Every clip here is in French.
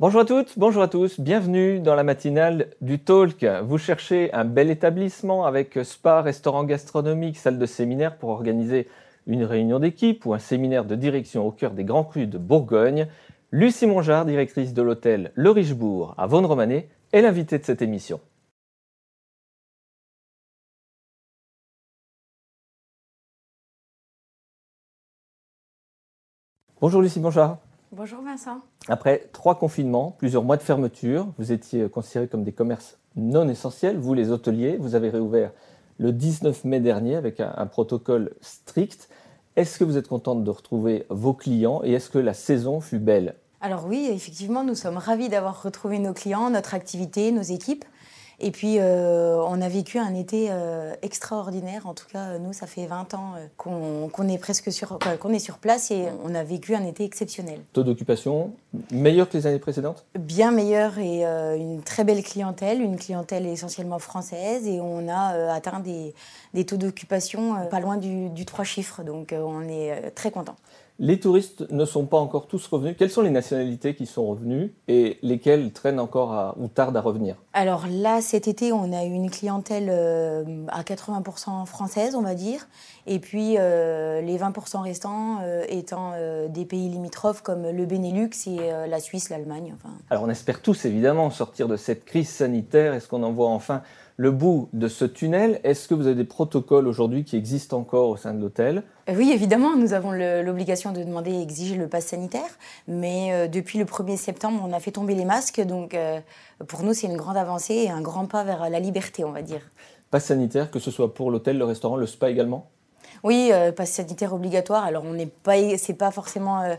Bonjour à toutes, bonjour à tous, bienvenue dans la matinale du Talk. Vous cherchez un bel établissement avec spa, restaurant gastronomique, salle de séminaire pour organiser une réunion d'équipe ou un séminaire de direction au cœur des grands crus de Bourgogne. Lucie Mongeard, directrice de l'hôtel Le Richebourg à Vaune-Romanée, est l'invitée de cette émission. Bonjour Lucie Mongeard. Bonjour Vincent. Après trois confinements, plusieurs mois de fermeture, vous étiez considérés comme des commerces non essentiels. Vous, les hôteliers, vous avez réouvert le 19 mai dernier avec un, un protocole strict. Est-ce que vous êtes contente de retrouver vos clients et est-ce que la saison fut belle? Alors oui, effectivement, nous sommes ravis d'avoir retrouvé nos clients, notre activité, nos équipes. Et puis, euh, on a vécu un été euh, extraordinaire. En tout cas, nous, ça fait 20 ans euh, qu'on est presque sur, qu'on est sur place et on a vécu un été exceptionnel. Taux d'occupation meilleur que les années précédentes? Bien meilleur et une très belle clientèle, une clientèle essentiellement française. Et on a atteint des, des taux d'occupation pas loin du, du 3 chiffres. Donc, on est très content. Les touristes ne sont pas encore tous revenus. Quelles sont les nationalités qui sont revenues et lesquelles traînent encore ou tardent à revenir? Alors là, cet été, on a eu une clientèle euh, à 80% française, on va dire, et puis euh, les 20% restants euh, étant des pays limitrophes comme le Benelux et la Suisse, l'Allemagne. Alors on espère tous évidemment sortir de cette crise sanitaire. Est-ce qu'on en voit enfin le bout de ce tunnel. Est-ce que vous avez des protocoles aujourd'hui qui existent encore au sein de l'hôtel? Euh, Oui, évidemment, nous avons l'obligation de demander et exiger le pass sanitaire, mais euh, depuis le 1er septembre, on a fait tomber les masques, donc euh, pour nous, c'est une grande avancée et un grand pas vers la liberté, on va dire. Pass sanitaire, que ce soit pour l'hôtel, le restaurant, le spa également? Oui, euh, passe sanitaire obligatoire. Alors, on n'est pas, c'est pas forcément euh,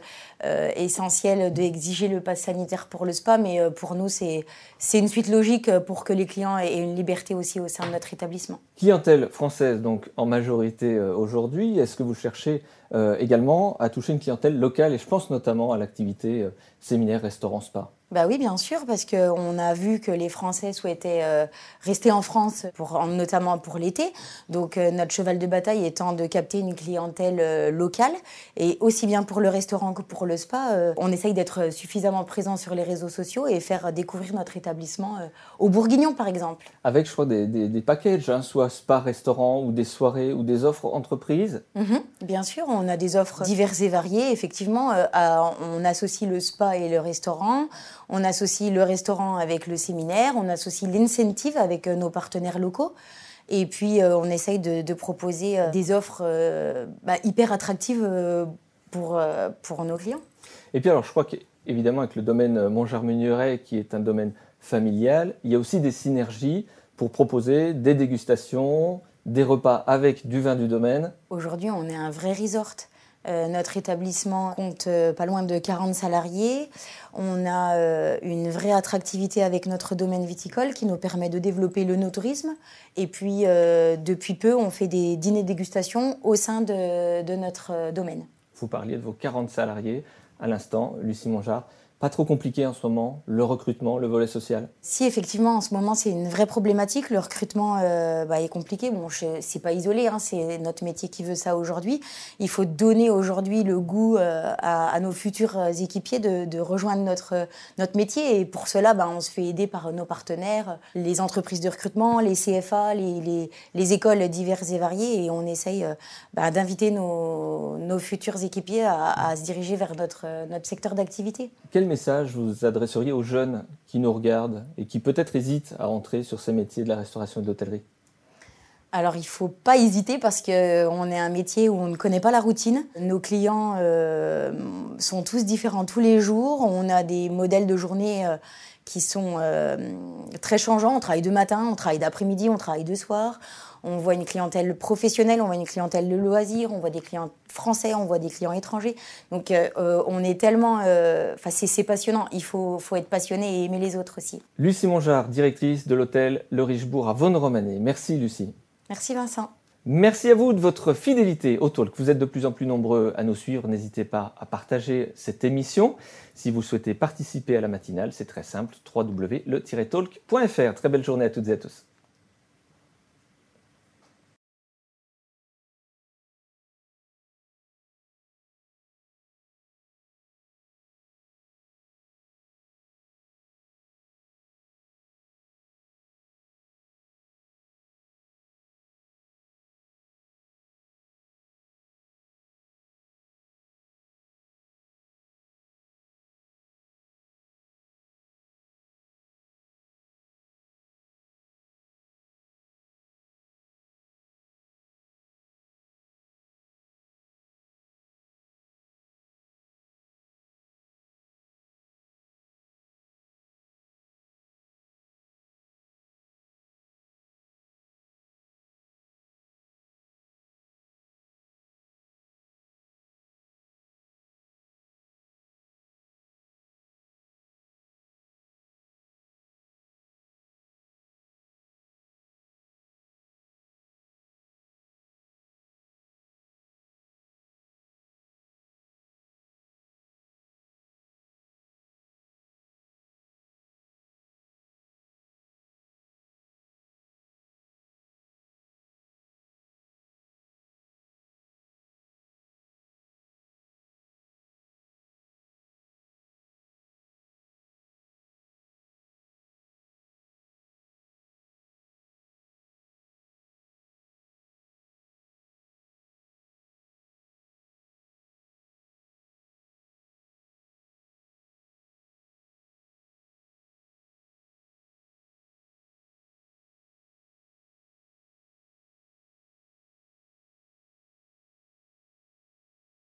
euh, essentiel d'exiger le pass sanitaire pour le spa, mais pour nous, c'est, c'est une suite logique pour que les clients aient une liberté aussi au sein de notre établissement. Clientèle française, donc en majorité aujourd'hui. Est-ce que vous cherchez également à toucher une clientèle locale Et je pense notamment à l'activité séminaire, restaurant, spa. Bah oui, bien sûr, parce qu'on a vu que les Français souhaitaient euh, rester en France, pour, notamment pour l'été. Donc euh, notre cheval de bataille étant de capter une clientèle euh, locale, et aussi bien pour le restaurant que pour le spa, on essaye d'être suffisamment présent sur les réseaux sociaux et faire découvrir notre établissement aux Bourguignons, par exemple. Avec, je crois, des, des, packages, hein, soit spa, restaurant, ou des soirées, ou des offres entreprises. Mhm, bien sûr, on a des offres diverses et variées. Effectivement, on associe le spa et le restaurant. On associe le restaurant avec le séminaire, on associe l'incentive avec euh, nos partenaires locaux. Et puis, euh, on essaye de, proposer euh, des offres bah, hyper attractives pour, pour nos clients. Et puis, alors, je crois qu'évidemment, avec le domaine Montjarmugneret, qui est un domaine familial, il y a aussi des synergies pour proposer des dégustations, des repas avec du vin du domaine. Aujourd'hui, on est un vrai resort. Euh, notre établissement compte euh, pas loin de 40 salariés. On a euh, une vraie attractivité avec notre domaine viticole qui nous permet de développer le no-tourisme. Et puis, depuis peu, on fait des dîners dégustation au sein de, de notre domaine. Vous parliez de vos 40 salariés à l'instant, Lucie Mongeard pas trop compliqué en ce moment, le recrutement, le volet social Si, effectivement, en ce moment, c'est une vraie problématique. Le recrutement euh, bah, est compliqué. Bon, c'est pas isolé, hein, c'est notre métier qui veut ça aujourd'hui. Il faut donner aujourd'hui le goût euh, à, nos futurs équipiers de, rejoindre notre, notre métier. Et pour cela, bah, on se fait aider par nos partenaires, les entreprises de recrutement, les CFA, les, les, écoles diverses et variées. Et on essaye euh, bah, d'inviter nos, nos, futurs équipiers à, se diriger vers notre, notre secteur d'activité message vous adresseriez aux jeunes qui nous regardent et qui peut-être hésitent à entrer sur ces métiers de la restauration et de l'hôtellerie? Alors il ne faut pas hésiter parce qu'on euh, est un métier où on ne connaît pas la routine. Nos clients euh, sont tous différents tous les jours. On a des modèles de journée euh, qui sont très changeants. On travaille de matin, on travaille d'après-midi, on travaille de soir. On voit une clientèle professionnelle, on voit une clientèle de loisirs, on voit des clients français, on voit des clients étrangers. Donc euh, euh, on est tellement... Euh, enfin, c'est passionnant. Il faut, faut, être passionné et aimer les autres aussi. Lucie Mongeard, directrice de l'hôtel Le Richebourg à Vaune-Romanée. Merci Lucie. Merci Vincent. Merci à vous de votre fidélité au Talk. Vous êtes de plus en plus nombreux à nous suivre. N'hésitez pas à partager cette émission. Si vous souhaitez participer à la matinale, c'est très simple, www.le-talk.fr. Très belle journée à toutes et à tous.